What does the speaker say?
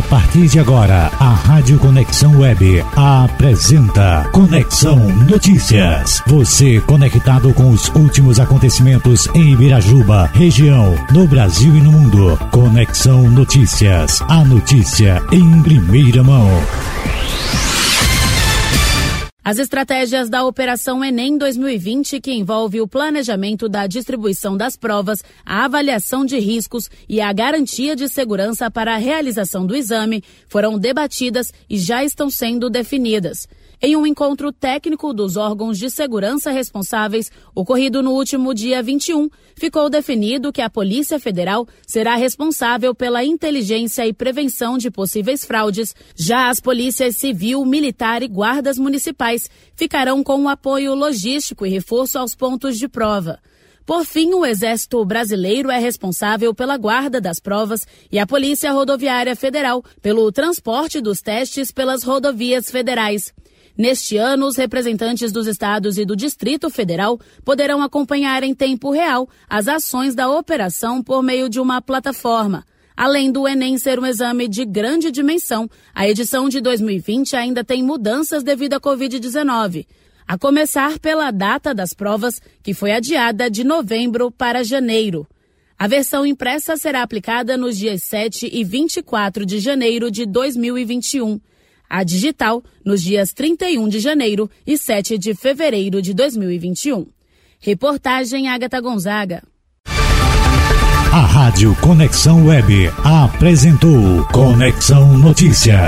partir de agora, a Rádio Conexão Web apresenta Conexão Notícias. Você conectado com os últimos acontecimentos em Ibirajuba, região, no Brasil e no mundo. Conexão Notícias. A notícia em primeira mão. As estratégias da Operação Enem 2020, que envolve o planejamento da distribuição das provas, a avaliação de riscos e a garantia de segurança para a realização do exame, foram debatidas e já estão sendo definidas. Em um encontro técnico dos órgãos de segurança responsáveis, ocorrido no último dia 21, ficou definido que a Polícia Federal será responsável pela inteligência e prevenção de possíveis fraudes. Já as polícias civil, militar e guardas municipais ficarão com o apoio logístico e reforço aos pontos de prova. Por fim, o Exército Brasileiro é responsável pela guarda das provas e a Polícia Rodoviária Federal pelo transporte dos testes pelas rodovias federais. Neste ano, os representantes dos estados e do Distrito Federal poderão acompanhar em tempo real as ações da operação por meio de uma plataforma. Além do Enem ser um exame de grande dimensão, a edição de 2020 ainda tem mudanças devido à Covid-19. A começar pela data das provas, que foi adiada de novembro para janeiro. A versão impressa será aplicada nos dias 7 e 24 de janeiro de 2021 a digital nos dias 31 de janeiro e 7 de fevereiro de 2021. Reportagem Agatha Gonzaga. A Rádio Conexão Web apresentou Conexão Notícias.